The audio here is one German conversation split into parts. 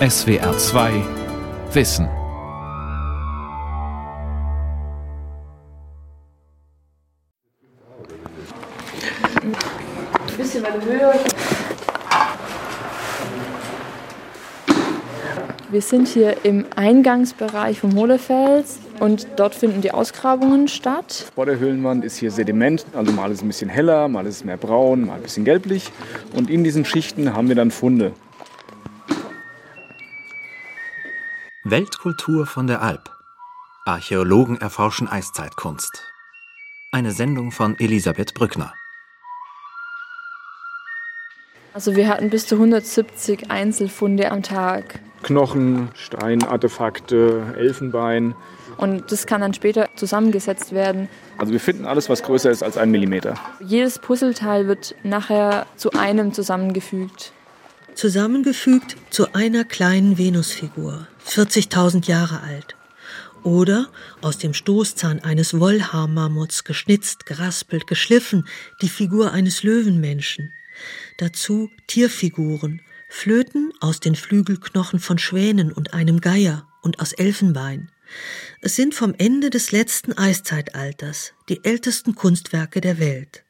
SWR 2 Wissen. Ein bisschen weiter höher. Wir sind hier im Eingangsbereich vom Hohlefels und dort finden die Ausgrabungen statt. Vor der Höhlenwand ist hier Sediment, also mal ist es ein bisschen heller, mal ist es mehr braun, mal ein bisschen gelblich. Und in diesen Schichten haben wir dann Funde. Weltkultur von der Alp. Archäologen erforschen Eiszeitkunst. Eine Sendung von Elisabeth Brückner. Also wir hatten bis zu 170 Einzelfunde am Tag. Knochen, Steinartefakte, Elfenbein. Und das kann dann später zusammengesetzt werden. Also wir finden alles, was größer ist als ein Millimeter. Jedes Puzzleteil wird nachher zu einem zusammengefügt. Zusammengefügt zu einer kleinen Venusfigur, 40.000 Jahre alt. Oder aus dem Stoßzahn eines Wollhaarmammuts geschnitzt, geraspelt, geschliffen, die Figur eines Löwenmenschen. Dazu Tierfiguren, Flöten aus den Flügelknochen von Schwänen und einem Geier und aus Elfenbein. Es sind vom Ende des letzten Eiszeitalters die ältesten Kunstwerke der Welt.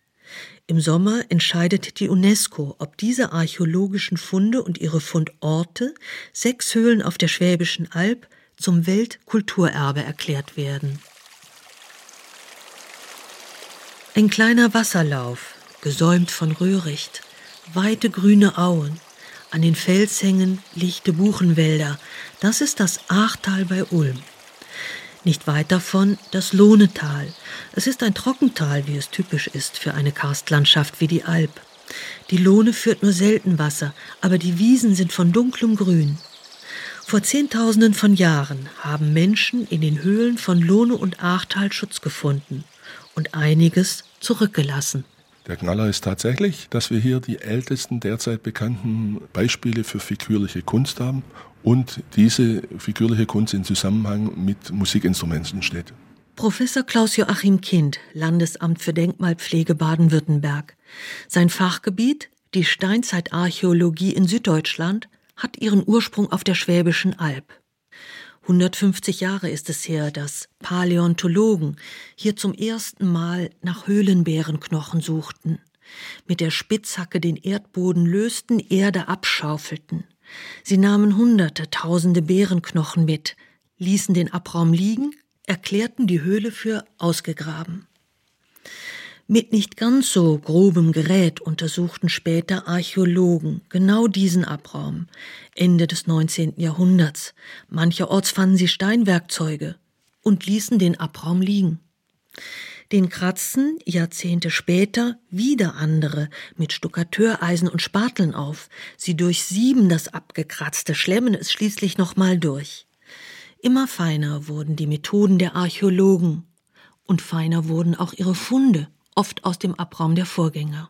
Im Sommer entscheidet die UNESCO, ob diese archäologischen Funde und ihre Fundorte, sechs Höhlen auf der Schwäbischen Alb, zum Weltkulturerbe erklärt werden. Ein kleiner Wasserlauf, gesäumt von Röhricht, weite grüne Auen, an den Felshängen lichte Buchenwälder. Das ist das Aachtal bei Ulm. Nicht weit davon das Lohnetal. Es ist ein Trockental, wie es typisch ist für eine Karstlandschaft wie die Alp. Die Lohne führt nur selten Wasser, aber die Wiesen sind von dunklem Grün. Vor Zehntausenden von Jahren haben Menschen in den Höhlen von Lohne und Aachtal Schutz gefunden und einiges zurückgelassen. Der Knaller ist tatsächlich, dass wir hier die ältesten derzeit bekannten Beispiele für figürliche Kunst haben und diese figürliche Kunst in Zusammenhang mit Musikinstrumenten steht. Professor Klaus-Joachim Kind, Landesamt für Denkmalpflege Baden-Württemberg. Sein Fachgebiet, die Steinzeitarchäologie in Süddeutschland, hat ihren Ursprung auf der Schwäbischen Alb. 150 Jahre ist es her, dass Paläontologen hier zum ersten Mal nach Höhlenbärenknochen suchten, mit der Spitzhacke den Erdboden lösten, Erde abschaufelten. Sie nahmen hunderte, tausende Bärenknochen mit, ließen den Abraum liegen, erklärten die Höhle für ausgegraben. Mit nicht ganz so grobem Gerät untersuchten später Archäologen genau diesen Abraum, Ende des 19. Jahrhunderts. Mancherorts fanden sie Steinwerkzeuge und ließen den Abraum liegen. Den kratzten Jahrzehnte später wieder andere mit Stuckateureisen und Spateln auf. Sie durchsieben das abgekratzte, schlemmen es schließlich nochmal durch. Immer feiner wurden die Methoden der Archäologen und feiner wurden auch ihre Funde oft aus dem Abraum der Vorgänger.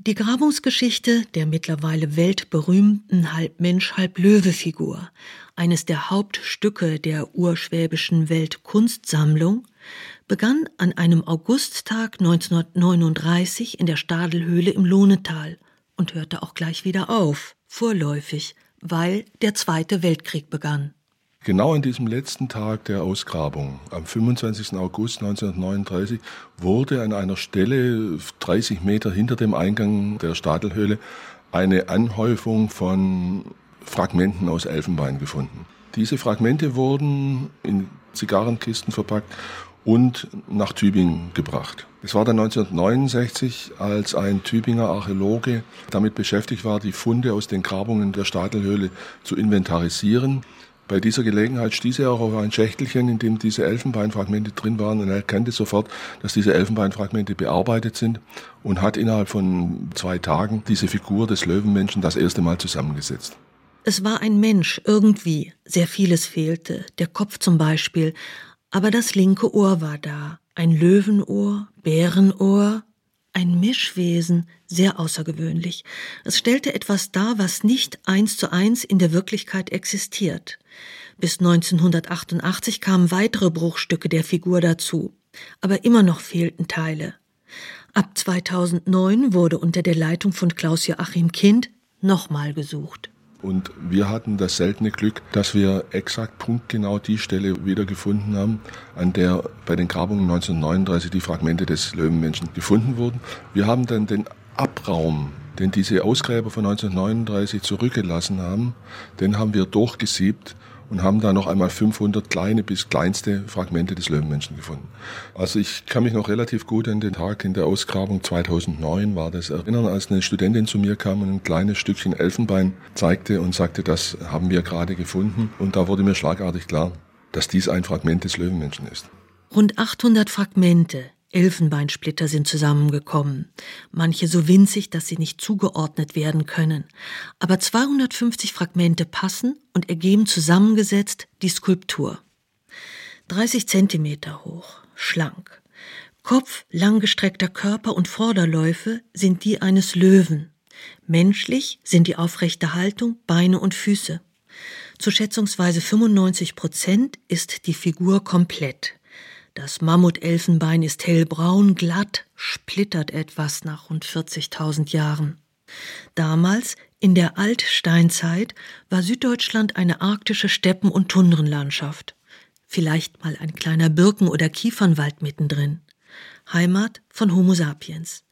Die Grabungsgeschichte der mittlerweile weltberühmten Halbmensch, Halblöwe-Figur, eines der Hauptstücke der urschwäbischen Weltkunstsammlung, begann an einem Augusttag 1939 in der Stadelhöhle im Lohnetal und hörte auch gleich wieder auf, vorläufig, weil der Zweite Weltkrieg begann. Genau an diesem letzten Tag der Ausgrabung, am 25. August 1939, wurde an einer Stelle 30 Meter hinter dem Eingang der Stadelhöhle eine Anhäufung von Fragmenten aus Elfenbein gefunden. Diese Fragmente wurden in Zigarrenkisten verpackt und nach Tübingen gebracht. Es war dann 1969, als ein Tübinger Archäologe damit beschäftigt war, die Funde aus den Grabungen der Stadelhöhle zu inventarisieren. Bei dieser Gelegenheit stieß er auch auf ein Schächtelchen, in dem diese Elfenbeinfragmente drin waren. Und er erkannte sofort, dass diese Elfenbeinfragmente bearbeitet sind und hat innerhalb von zwei Tagen diese Figur des Löwenmenschen das erste Mal zusammengesetzt. Es war ein Mensch irgendwie, sehr vieles fehlte, der Kopf zum Beispiel, aber das linke Ohr war da, ein Löwenohr, Bärenohr, ein Mischwesen, sehr außergewöhnlich. Es stellte etwas dar, was nicht eins zu eins in der Wirklichkeit existiert. Bis 1988 kamen weitere Bruchstücke der Figur dazu, aber immer noch fehlten Teile. Ab 2009 wurde unter der Leitung von Klaus Joachim Kind nochmal gesucht. Und wir hatten das seltene Glück, dass wir exakt punktgenau die Stelle wiedergefunden haben, an der bei den Grabungen 1939 die Fragmente des Löwenmenschen gefunden wurden. Wir haben dann den Abraum, den diese Ausgräber von 1939 zurückgelassen haben, den haben wir durchgesiebt und haben da noch einmal 500 kleine bis kleinste Fragmente des Löwenmenschen gefunden. Also ich kann mich noch relativ gut an den Tag in der Ausgrabung 2009 war das erinnern, als eine Studentin zu mir kam und ein kleines Stückchen Elfenbein zeigte und sagte, das haben wir gerade gefunden. Und da wurde mir schlagartig klar, dass dies ein Fragment des Löwenmenschen ist. Rund 800 Fragmente Elfenbeinsplitter sind zusammengekommen, manche so winzig, dass sie nicht zugeordnet werden können, aber 250 Fragmente passen und ergeben zusammengesetzt die Skulptur. 30 Zentimeter hoch, schlank. Kopf, langgestreckter Körper und Vorderläufe sind die eines Löwen. Menschlich sind die aufrechte Haltung, Beine und Füße. Zu schätzungsweise 95 Prozent ist die Figur komplett. Das Mammutelfenbein ist hellbraun, glatt, splittert etwas nach rund 40.000 Jahren. Damals, in der Altsteinzeit, war Süddeutschland eine arktische Steppen- und Tundrenlandschaft. Vielleicht mal ein kleiner Birken- oder Kiefernwald mittendrin. Heimat von Homo sapiens.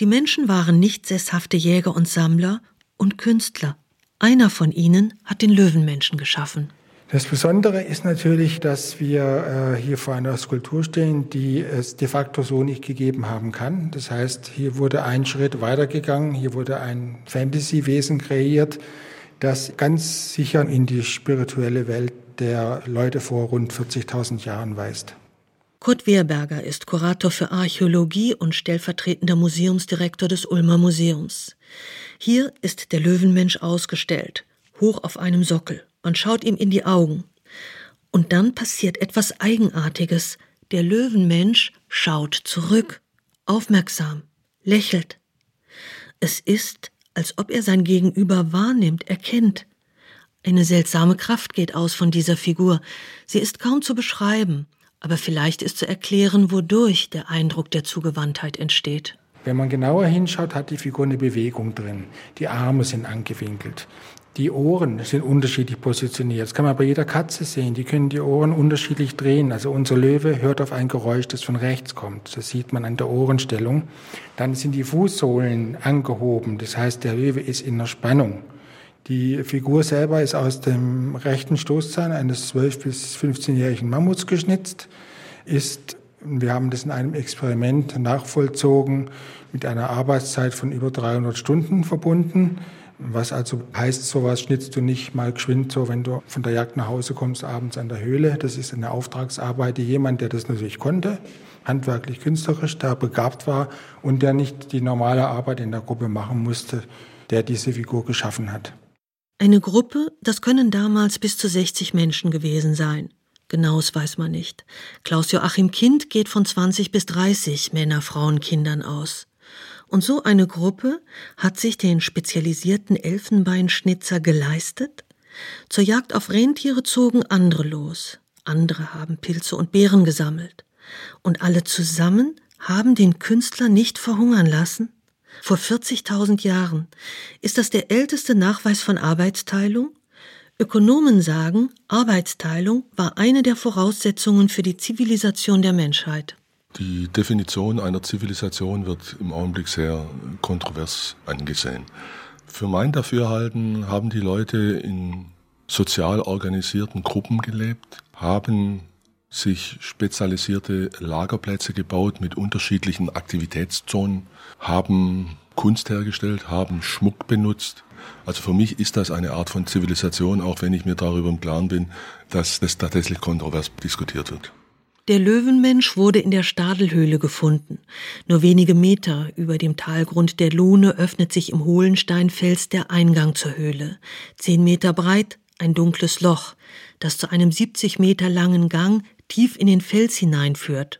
Die Menschen waren nicht sesshafte Jäger und Sammler und Künstler. Einer von ihnen hat den Löwenmenschen geschaffen. Das Besondere ist natürlich, dass wir äh, hier vor einer Skulptur stehen, die es de facto so nicht gegeben haben kann. Das heißt, hier wurde ein Schritt weitergegangen, hier wurde ein Fantasy-Wesen kreiert, das ganz sicher in die spirituelle Welt der Leute vor rund 40.000 Jahren weist. Kurt Wehrberger ist Kurator für Archäologie und stellvertretender Museumsdirektor des Ulmer Museums. Hier ist der Löwenmensch ausgestellt, hoch auf einem Sockel. Man schaut ihm in die Augen. Und dann passiert etwas Eigenartiges. Der Löwenmensch schaut zurück, aufmerksam, lächelt. Es ist, als ob er sein Gegenüber wahrnimmt, erkennt. Eine seltsame Kraft geht aus von dieser Figur. Sie ist kaum zu beschreiben, aber vielleicht ist zu erklären, wodurch der Eindruck der Zugewandtheit entsteht. Wenn man genauer hinschaut, hat die Figur eine Bewegung drin. Die Arme sind angewinkelt. Die Ohren sind unterschiedlich positioniert. Das kann man bei jeder Katze sehen. Die können die Ohren unterschiedlich drehen. Also unser Löwe hört auf ein Geräusch, das von rechts kommt. Das sieht man an der Ohrenstellung. Dann sind die Fußsohlen angehoben. Das heißt, der Löwe ist in der Spannung. Die Figur selber ist aus dem rechten Stoßzahn eines 12- bis 15-jährigen Mammuts geschnitzt, ist wir haben das in einem Experiment nachvollzogen mit einer Arbeitszeit von über 300 Stunden verbunden. Was also heißt, sowas schnitzt du nicht mal geschwind so, wenn du von der Jagd nach Hause kommst, abends an der Höhle. Das ist eine Auftragsarbeit, die jemand, der das natürlich konnte, handwerklich, künstlerisch, da begabt war und der nicht die normale Arbeit in der Gruppe machen musste, der diese Figur geschaffen hat. Eine Gruppe, das können damals bis zu 60 Menschen gewesen sein. Genaues weiß man nicht. Klaus Joachim Kind geht von 20 bis 30 Männer, Frauen, Kindern aus. Und so eine Gruppe hat sich den spezialisierten Elfenbeinschnitzer geleistet. Zur Jagd auf Rentiere zogen andere los. Andere haben Pilze und Beeren gesammelt. Und alle zusammen haben den Künstler nicht verhungern lassen? Vor 40.000 Jahren. Ist das der älteste Nachweis von Arbeitsteilung? Ökonomen sagen, Arbeitsteilung war eine der Voraussetzungen für die Zivilisation der Menschheit. Die Definition einer Zivilisation wird im Augenblick sehr kontrovers angesehen. Für mein Dafürhalten haben die Leute in sozial organisierten Gruppen gelebt, haben sich spezialisierte Lagerplätze gebaut mit unterschiedlichen Aktivitätszonen, haben Kunst hergestellt, haben Schmuck benutzt. Also für mich ist das eine Art von Zivilisation, auch wenn ich mir darüber im Klaren bin, dass das tatsächlich kontrovers diskutiert wird. Der Löwenmensch wurde in der Stadelhöhle gefunden. Nur wenige Meter über dem Talgrund der Lohne öffnet sich im Hohlensteinfels der Eingang zur Höhle. Zehn Meter breit, ein dunkles Loch, das zu einem 70 Meter langen Gang tief in den Fels hineinführt.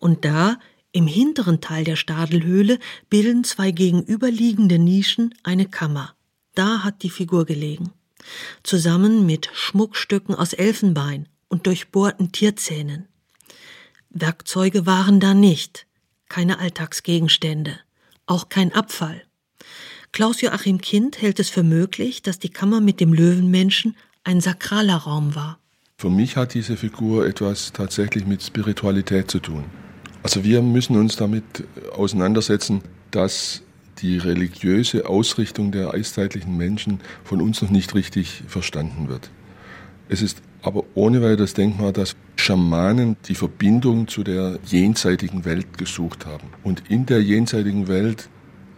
Und da, im hinteren Teil der Stadelhöhle, bilden zwei gegenüberliegende Nischen eine Kammer. Da hat die Figur gelegen. Zusammen mit Schmuckstücken aus Elfenbein und durchbohrten Tierzähnen. Werkzeuge waren da nicht, keine Alltagsgegenstände, auch kein Abfall. Klaus-Joachim Kind hält es für möglich, dass die Kammer mit dem Löwenmenschen ein sakraler Raum war. Für mich hat diese Figur etwas tatsächlich mit Spiritualität zu tun. Also wir müssen uns damit auseinandersetzen, dass die religiöse Ausrichtung der eiszeitlichen Menschen von uns noch nicht richtig verstanden wird. Es ist aber ohne weiteres denkbar, dass Schamanen die Verbindung zu der jenseitigen Welt gesucht haben. Und in der jenseitigen Welt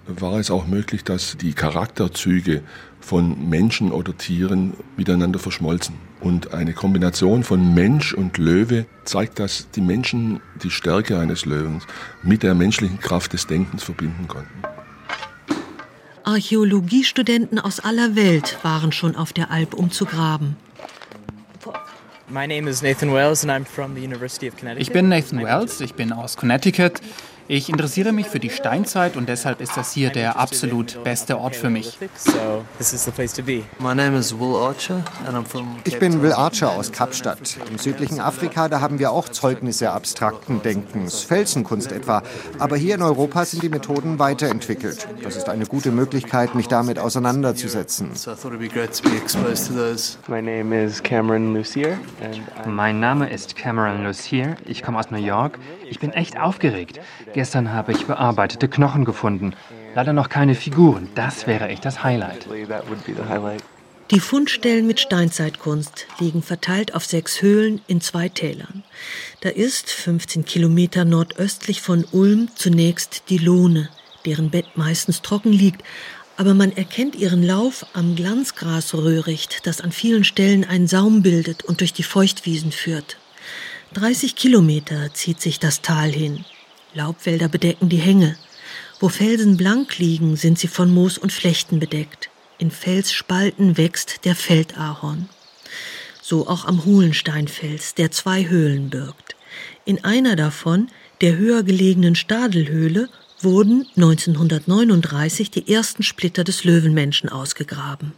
war es auch möglich, dass die Charakterzüge von Menschen oder Tieren miteinander verschmolzen. Und eine Kombination von Mensch und Löwe zeigt, dass die Menschen die Stärke eines Löwens mit der menschlichen Kraft des Denkens verbinden konnten. Archäologiestudenten aus aller Welt waren schon auf der Alp, um zu graben. Ich bin Nathan Wells, ich bin aus Connecticut. Ich interessiere mich für die Steinzeit und deshalb ist das hier der absolut beste Ort für mich. Ich bin Will Archer aus Kapstadt. Im südlichen Afrika, da haben wir auch Zeugnisse abstrakten Denkens, Felsenkunst etwa. Aber hier in Europa sind die Methoden weiterentwickelt. Das ist eine gute Möglichkeit, mich damit auseinanderzusetzen. Mein Name ist Cameron Lucier. Ich komme aus New York. Ich bin echt aufgeregt. Gestern habe ich bearbeitete Knochen gefunden. Leider noch keine Figuren. Das wäre echt das Highlight. Die Fundstellen mit Steinzeitkunst liegen verteilt auf sechs Höhlen in zwei Tälern. Da ist, 15 Kilometer nordöstlich von Ulm, zunächst die Lohne, deren Bett meistens trocken liegt, aber man erkennt ihren Lauf am Glanzgrasröhricht, das an vielen Stellen einen Saum bildet und durch die Feuchtwiesen führt. 30 Kilometer zieht sich das Tal hin. Laubwälder bedecken die Hänge. Wo Felsen blank liegen, sind sie von Moos und Flechten bedeckt. In Felsspalten wächst der Feldahorn. So auch am Hulensteinfels, der zwei Höhlen birgt. In einer davon, der höher gelegenen Stadelhöhle, wurden 1939 die ersten Splitter des Löwenmenschen ausgegraben.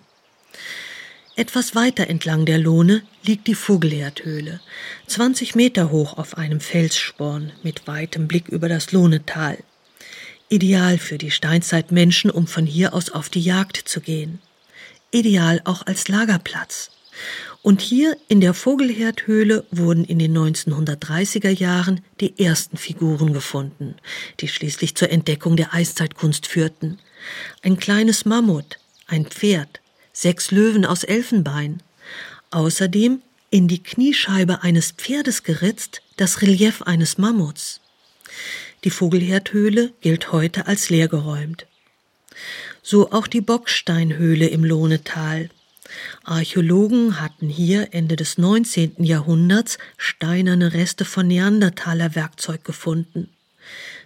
Etwas weiter entlang der Lohne liegt die Vogelherdhöhle, 20 Meter hoch auf einem Felssporn mit weitem Blick über das Lohnetal. Ideal für die Steinzeitmenschen, um von hier aus auf die Jagd zu gehen. Ideal auch als Lagerplatz. Und hier in der Vogelherdhöhle wurden in den 1930er Jahren die ersten Figuren gefunden, die schließlich zur Entdeckung der Eiszeitkunst führten. Ein kleines Mammut, ein Pferd, sechs Löwen aus Elfenbein. Außerdem in die Kniescheibe eines Pferdes geritzt das Relief eines Mammuts. Die Vogelherdhöhle gilt heute als leergeräumt. So auch die Bocksteinhöhle im Lohnetal. Archäologen hatten hier Ende des 19. Jahrhunderts steinerne Reste von Neandertaler Werkzeug gefunden.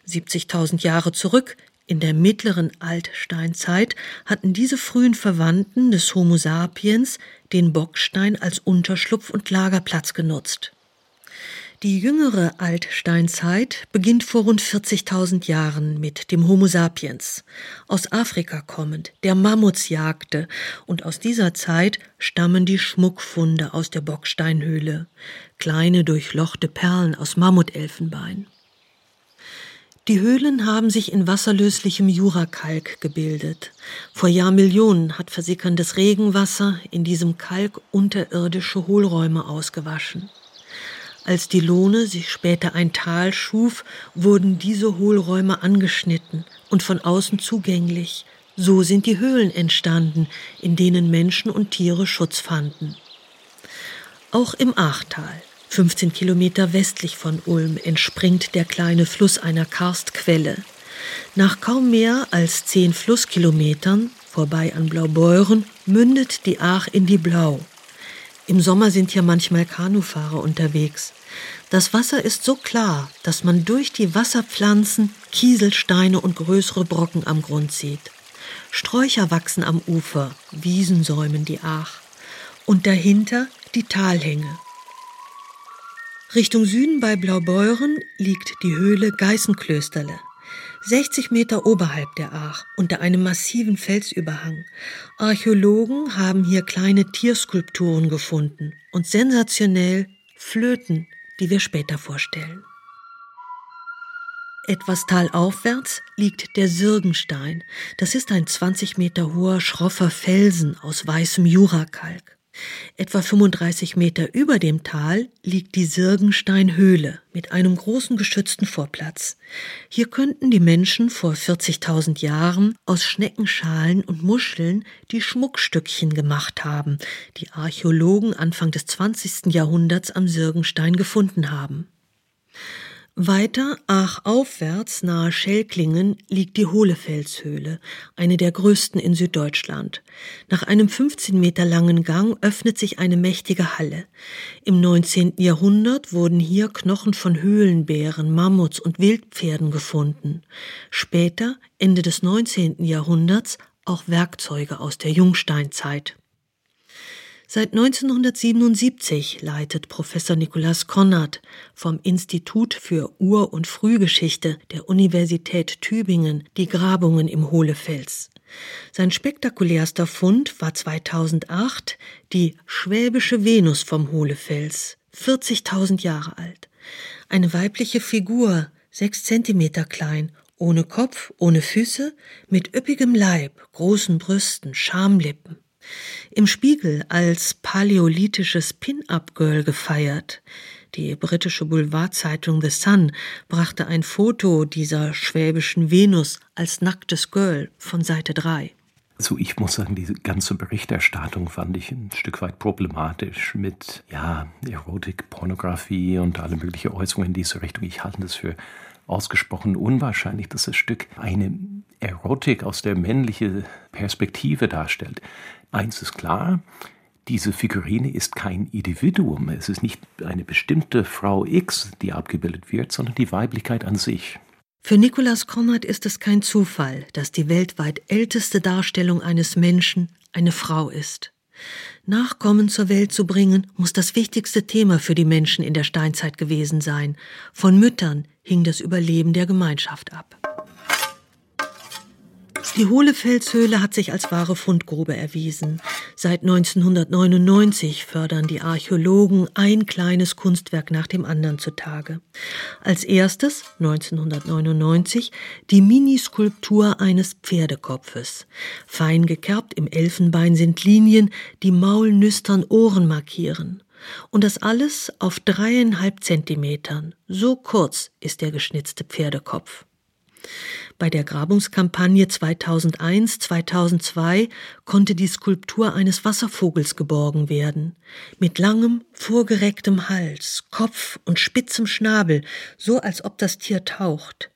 70.000 Jahre zurück in der mittleren Altsteinzeit hatten diese frühen Verwandten des Homo sapiens den Bockstein als Unterschlupf und Lagerplatz genutzt. Die jüngere Altsteinzeit beginnt vor rund 40.000 Jahren mit dem Homo sapiens, aus Afrika kommend, der Mammuts jagte, und aus dieser Zeit stammen die Schmuckfunde aus der Bocksteinhöhle, kleine durchlochte Perlen aus Mammutelfenbein. Die Höhlen haben sich in wasserlöslichem Jurakalk gebildet. Vor Jahrmillionen hat versickerndes Regenwasser in diesem Kalk unterirdische Hohlräume ausgewaschen. Als die Lohne sich später ein Tal schuf, wurden diese Hohlräume angeschnitten und von außen zugänglich. So sind die Höhlen entstanden, in denen Menschen und Tiere Schutz fanden. Auch im Achtal 15 Kilometer westlich von Ulm entspringt der kleine Fluss einer Karstquelle. Nach kaum mehr als zehn Flusskilometern, vorbei an Blaubeuren, mündet die Aach in die Blau. Im Sommer sind hier manchmal Kanufahrer unterwegs. Das Wasser ist so klar, dass man durch die Wasserpflanzen Kieselsteine und größere Brocken am Grund sieht. Sträucher wachsen am Ufer, Wiesen säumen die Aach. Und dahinter die Talhänge. Richtung Süden bei Blaubeuren liegt die Höhle Geißenklösterle. 60 Meter oberhalb der Aach, unter einem massiven Felsüberhang. Archäologen haben hier kleine Tierskulpturen gefunden und sensationell Flöten, die wir später vorstellen. Etwas talaufwärts liegt der Sirgenstein. Das ist ein 20 Meter hoher, schroffer Felsen aus weißem Jurakalk. Etwa 35 Meter über dem Tal liegt die Sirgensteinhöhle mit einem großen geschützten Vorplatz. Hier könnten die Menschen vor 40.000 Jahren aus Schneckenschalen und Muscheln die Schmuckstückchen gemacht haben, die Archäologen Anfang des 20. Jahrhunderts am Sirgenstein gefunden haben. Weiter achaufwärts nahe Schelklingen liegt die Hohlefelshöhle, eine der größten in Süddeutschland. Nach einem 15 Meter langen Gang öffnet sich eine mächtige Halle. Im 19. Jahrhundert wurden hier Knochen von Höhlenbären, Mammuts und Wildpferden gefunden. Später, Ende des 19. Jahrhunderts, auch Werkzeuge aus der Jungsteinzeit. Seit 1977 leitet Professor Nikolaus Konrad vom Institut für Ur- und Frühgeschichte der Universität Tübingen die Grabungen im Hohlefels. Sein spektakulärster Fund war 2008 die schwäbische Venus vom Hohlefels, 40.000 Jahre alt. Eine weibliche Figur, sechs Zentimeter klein, ohne Kopf, ohne Füße, mit üppigem Leib, großen Brüsten, Schamlippen im Spiegel als paläolithisches Pin-up-Girl gefeiert. Die britische Boulevardzeitung The Sun brachte ein Foto dieser schwäbischen Venus als nacktes Girl von Seite 3. Also ich muss sagen, diese ganze Berichterstattung fand ich ein Stück weit problematisch mit ja, Erotik, Pornografie und alle möglichen Äußerungen in diese Richtung. Ich halte das für ausgesprochen unwahrscheinlich, dass das Stück eine Erotik aus der männlichen Perspektive darstellt. Eins ist klar, diese Figurine ist kein Individuum. Es ist nicht eine bestimmte Frau X, die abgebildet wird, sondern die Weiblichkeit an sich. Für Nikolaus Konrad ist es kein Zufall, dass die weltweit älteste Darstellung eines Menschen eine Frau ist. Nachkommen zur Welt zu bringen, muss das wichtigste Thema für die Menschen in der Steinzeit gewesen sein. Von Müttern hing das Überleben der Gemeinschaft ab. Die Hohlefelshöhle hat sich als wahre Fundgrube erwiesen. Seit 1999 fördern die Archäologen ein kleines Kunstwerk nach dem anderen zutage. Als erstes, 1999, die Miniskulptur eines Pferdekopfes. Fein gekerbt im Elfenbein sind Linien, die maulnüstern Ohren markieren. Und das alles auf dreieinhalb Zentimetern. So kurz ist der geschnitzte Pferdekopf. Bei der Grabungskampagne 2001-2002 konnte die Skulptur eines Wasservogels geborgen werden. Mit langem, vorgerecktem Hals, Kopf und spitzem Schnabel, so als ob das Tier taucht.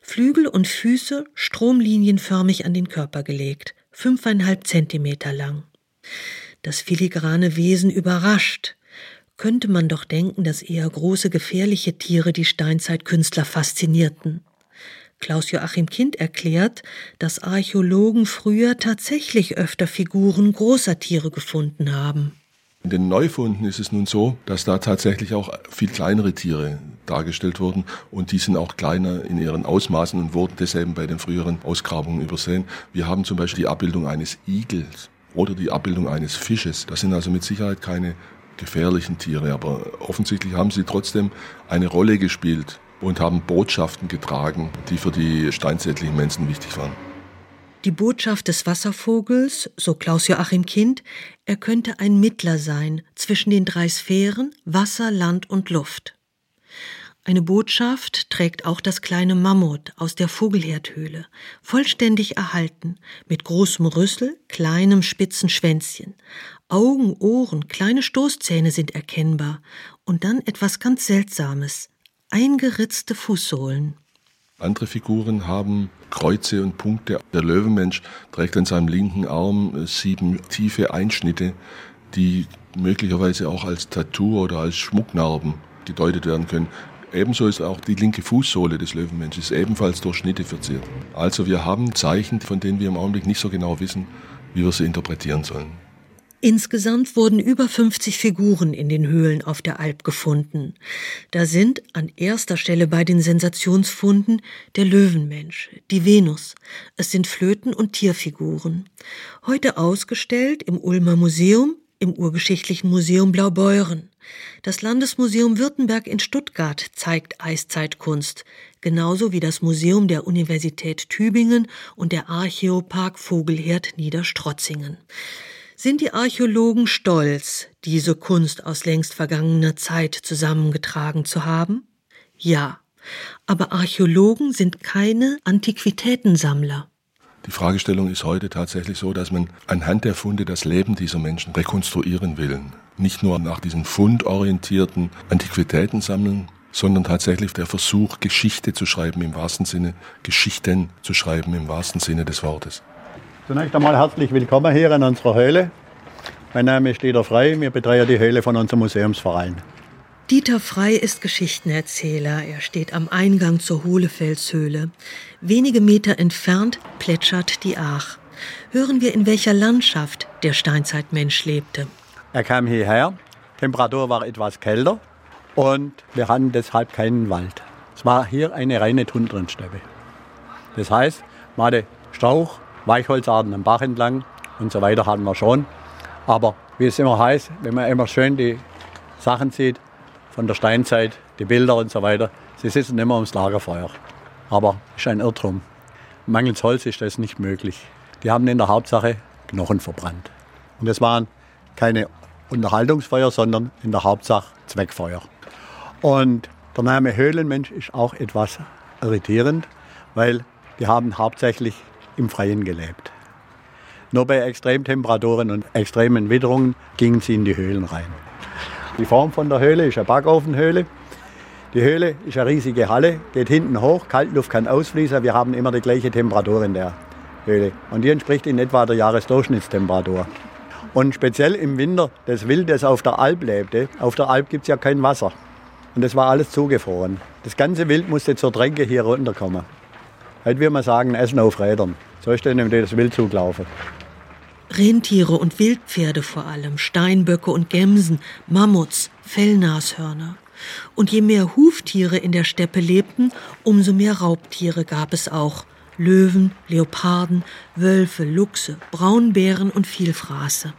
Flügel und Füße stromlinienförmig an den Körper gelegt, fünfeinhalb Zentimeter lang. Das filigrane Wesen überrascht. Könnte man doch denken, dass eher große, gefährliche Tiere die Steinzeitkünstler faszinierten. Klaus-Joachim Kind erklärt, dass Archäologen früher tatsächlich öfter Figuren großer Tiere gefunden haben. In den Neufunden ist es nun so, dass da tatsächlich auch viel kleinere Tiere dargestellt wurden und die sind auch kleiner in ihren Ausmaßen und wurden deshalb bei den früheren Ausgrabungen übersehen. Wir haben zum Beispiel die Abbildung eines Igels oder die Abbildung eines Fisches. Das sind also mit Sicherheit keine gefährlichen Tiere, aber offensichtlich haben sie trotzdem eine Rolle gespielt und haben Botschaften getragen, die für die steinzeitlichen Menschen wichtig waren. Die Botschaft des Wasservogels, so Klaus-Joachim Kind, er könnte ein Mittler sein zwischen den drei Sphären Wasser, Land und Luft. Eine Botschaft trägt auch das kleine Mammut aus der Vogelherdhöhle, vollständig erhalten, mit großem Rüssel, kleinem spitzen Schwänzchen. Augen, Ohren, kleine Stoßzähne sind erkennbar und dann etwas ganz Seltsames, eingeritzte Fußsohlen. Andere Figuren haben Kreuze und Punkte. Der Löwenmensch trägt an seinem linken Arm sieben tiefe Einschnitte, die möglicherweise auch als Tattoo oder als Schmucknarben gedeutet werden können. Ebenso ist auch die linke Fußsohle des Löwenmenschs ebenfalls durch Schnitte verziert. Also wir haben Zeichen, von denen wir im Augenblick nicht so genau wissen, wie wir sie interpretieren sollen. Insgesamt wurden über 50 Figuren in den Höhlen auf der Alp gefunden. Da sind an erster Stelle bei den Sensationsfunden der Löwenmensch, die Venus. Es sind Flöten- und Tierfiguren. Heute ausgestellt im Ulmer Museum, im Urgeschichtlichen Museum Blaubeuren. Das Landesmuseum Württemberg in Stuttgart zeigt Eiszeitkunst, genauso wie das Museum der Universität Tübingen und der Archäopark Vogelherd Niederstrotzingen. Sind die Archäologen stolz, diese Kunst aus längst vergangener Zeit zusammengetragen zu haben? Ja, aber Archäologen sind keine Antiquitätensammler. Die Fragestellung ist heute tatsächlich so, dass man anhand der Funde das Leben dieser Menschen rekonstruieren will. Nicht nur nach diesen fundorientierten Antiquitäten sammeln, sondern tatsächlich der Versuch, Geschichte zu schreiben im wahrsten Sinne, Geschichten zu schreiben im wahrsten Sinne des Wortes. Zunächst einmal herzlich willkommen hier in unserer Höhle. Mein Name ist Dieter Frei, wir betreuen die Höhle von unserem Museumsverein. Dieter Frei ist Geschichtenerzähler. Er steht am Eingang zur Hohlefelshöhle. Wenige Meter entfernt plätschert die Aach. Hören wir, in welcher Landschaft der Steinzeitmensch lebte. Er kam hierher, Temperatur war etwas kälter und wir hatten deshalb keinen Wald. Es war hier eine reine Tundrensteppe. Das heißt, man hatte Strauch, Weichholzarten am Bach entlang und so weiter hatten wir schon. Aber wie es immer heißt, wenn man immer schön die Sachen sieht, von der Steinzeit, die Bilder und so weiter. Sie sitzen immer ums Lagerfeuer. Aber ist ein Irrtum. Mangels Holz ist das nicht möglich. Die haben in der Hauptsache Knochen verbrannt. Und das waren keine Unterhaltungsfeuer, sondern in der Hauptsache Zweckfeuer. Und der Name Höhlenmensch ist auch etwas irritierend, weil die haben hauptsächlich im Freien gelebt. Nur bei Extremtemperaturen und extremen Witterungen gingen sie in die Höhlen rein. Die Form von der Höhle ist eine Backofenhöhle. Die Höhle ist eine riesige Halle, geht hinten hoch, Kaltluft kann ausfließen. Wir haben immer die gleiche Temperatur in der Höhle. Und die entspricht in etwa der Jahresdurchschnittstemperatur. Und speziell im Winter, das Wild, das auf der Alp lebte, auf der Alp gibt es ja kein Wasser. Und das war alles zugefroren. Das ganze Wild musste zur Tränke hier runterkommen. Heute würde man sagen, Essen auf Rädern. So ist dann das Wild zugelaufen. Rentiere und Wildpferde vor allem, Steinböcke und Gemsen, Mammuts, Fellnashörner. Und je mehr Huftiere in der Steppe lebten, umso mehr Raubtiere gab es auch. Löwen, Leoparden, Wölfe, Luchse, Braunbären und Vielfraße.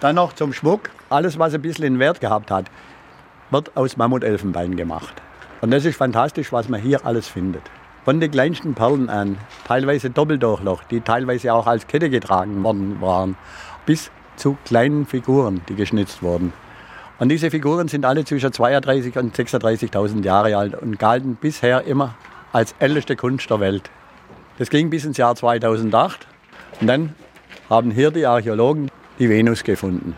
Dann noch zum Schmuck. Alles, was ein bisschen Wert gehabt hat, wird aus Mammutelfenbein gemacht. Und das ist fantastisch, was man hier alles findet. Von den kleinsten Perlen an, teilweise Doppeldurchloch, die teilweise auch als Kette getragen worden waren, bis zu kleinen Figuren, die geschnitzt wurden. Und diese Figuren sind alle zwischen 32 und 36.000 Jahre alt und galten bisher immer als älteste Kunst der Welt. Das ging bis ins Jahr 2008 und dann haben hier die Archäologen die Venus gefunden.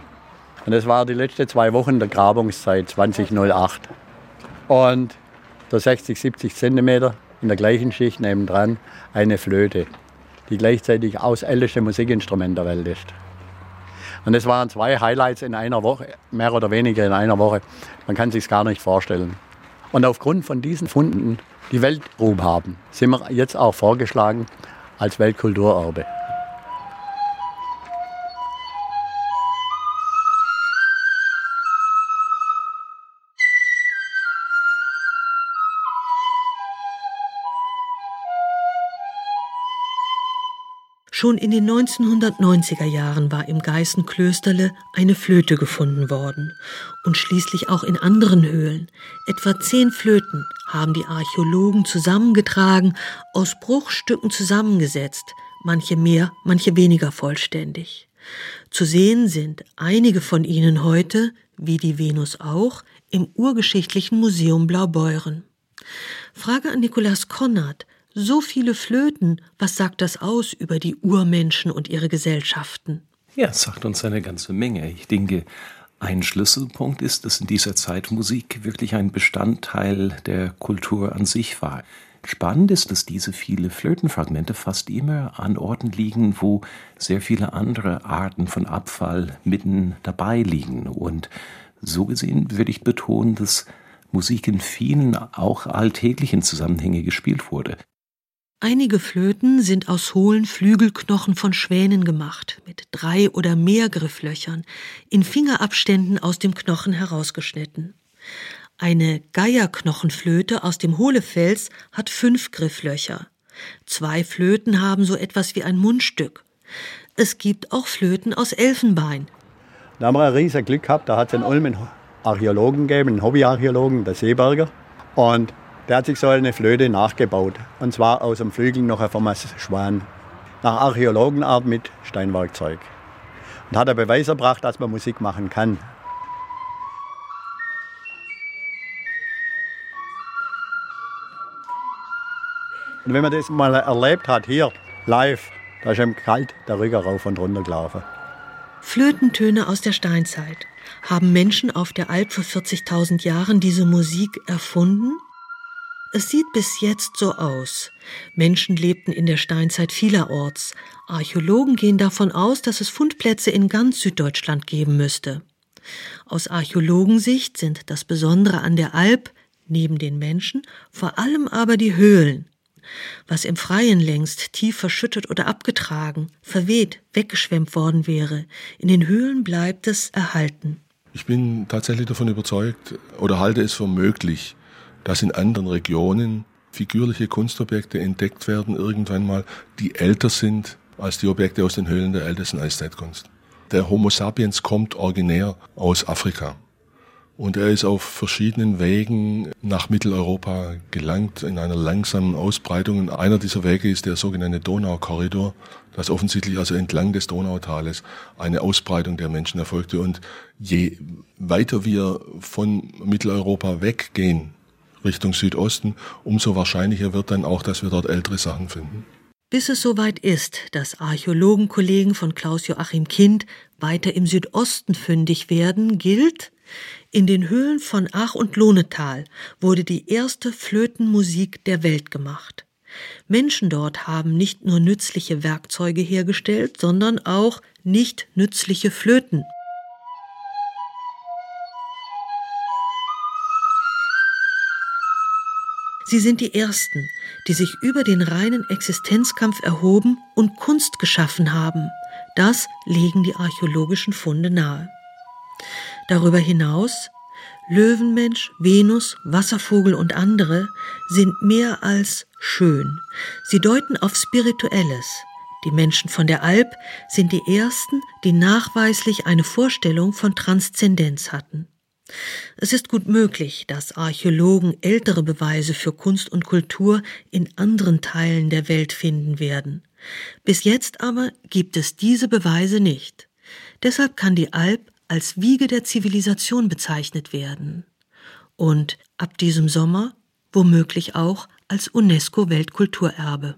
Und das war die letzten zwei Wochen der Grabungszeit 2008. Und der 60, 70 Zentimeter in der gleichen Schicht nebendran eine Flöte, die gleichzeitig das älteste Musikinstrument der Welt ist. Und es waren zwei Highlights in einer Woche, mehr oder weniger in einer Woche. Man kann sich gar nicht vorstellen. Und aufgrund von diesen Funden, die Weltruhm haben, sind wir jetzt auch vorgeschlagen als Weltkulturerbe. Schon in den 1990er Jahren war im Geißenklösterle eine Flöte gefunden worden und schließlich auch in anderen Höhlen. Etwa zehn Flöten haben die Archäologen zusammengetragen, aus Bruchstücken zusammengesetzt, manche mehr, manche weniger vollständig. Zu sehen sind einige von ihnen heute, wie die Venus auch, im Urgeschichtlichen Museum Blaubeuren. Frage an Nikolaus Konrad, so viele Flöten, was sagt das aus über die Urmenschen und ihre Gesellschaften? Ja, es sagt uns eine ganze Menge. Ich denke, ein Schlüsselpunkt ist, dass in dieser Zeit Musik wirklich ein Bestandteil der Kultur an sich war. Spannend ist, dass diese viele Flötenfragmente fast immer an Orten liegen, wo sehr viele andere Arten von Abfall mitten dabei liegen. Und so gesehen würde ich betonen, dass Musik in vielen auch alltäglichen Zusammenhängen gespielt wurde. Einige Flöten sind aus hohlen Flügelknochen von Schwänen gemacht, mit drei oder mehr Grifflöchern, in Fingerabständen aus dem Knochen herausgeschnitten. Eine Geierknochenflöte aus dem Hohlefels hat fünf Grifflöcher. Zwei Flöten haben so etwas wie ein Mundstück. Es gibt auch Flöten aus Elfenbein. Da haben wir ein riesiges Glück gehabt, da hat es in Ulm Archäologen gegeben, einen Hobbyarchäologen, der Seeberger. Und der hat sich so eine Flöte nachgebaut. Und zwar aus dem Flügel noch vom Schwan. Nach Archäologenart mit Steinwerkzeug. Und hat er Beweis erbracht, dass man Musik machen kann. Und wenn man das mal erlebt hat, hier, live, da ist ihm kalt der Rücken rauf und runter gelaufen. Flötentöne aus der Steinzeit. Haben Menschen auf der Alp vor 40.000 Jahren diese Musik erfunden? Es sieht bis jetzt so aus. Menschen lebten in der Steinzeit vielerorts. Archäologen gehen davon aus, dass es Fundplätze in ganz Süddeutschland geben müsste. Aus Archäologensicht sind das Besondere an der Alp, neben den Menschen, vor allem aber die Höhlen, was im Freien längst tief verschüttet oder abgetragen, verweht, weggeschwemmt worden wäre, in den Höhlen bleibt es erhalten. Ich bin tatsächlich davon überzeugt oder halte es für möglich, dass in anderen Regionen figürliche Kunstobjekte entdeckt werden, irgendwann mal, die älter sind als die Objekte aus den Höhlen der ältesten Eiszeitkunst. Der Homo sapiens kommt originär aus Afrika. Und er ist auf verschiedenen Wegen nach Mitteleuropa gelangt, in einer langsamen Ausbreitung. Und einer dieser Wege ist der sogenannte Donaukorridor, das offensichtlich also entlang des Donautales eine Ausbreitung der Menschen erfolgte. Und je weiter wir von Mitteleuropa weggehen, Richtung Südosten, umso wahrscheinlicher wird dann auch, dass wir dort ältere Sachen finden. Bis es soweit ist, dass Archäologenkollegen von Klaus Joachim Kind weiter im Südosten fündig werden, gilt, in den Höhlen von Ach und Lohnetal wurde die erste Flötenmusik der Welt gemacht. Menschen dort haben nicht nur nützliche Werkzeuge hergestellt, sondern auch nicht nützliche Flöten. Sie sind die Ersten, die sich über den reinen Existenzkampf erhoben und Kunst geschaffen haben. Das legen die archäologischen Funde nahe. Darüber hinaus Löwenmensch, Venus, Wasservogel und andere sind mehr als schön. Sie deuten auf Spirituelles. Die Menschen von der Alp sind die ersten, die nachweislich eine Vorstellung von Transzendenz hatten. Es ist gut möglich, dass Archäologen ältere Beweise für Kunst und Kultur in anderen Teilen der Welt finden werden. Bis jetzt aber gibt es diese Beweise nicht. Deshalb kann die Alp als Wiege der Zivilisation bezeichnet werden und ab diesem Sommer womöglich auch als UNESCO Weltkulturerbe.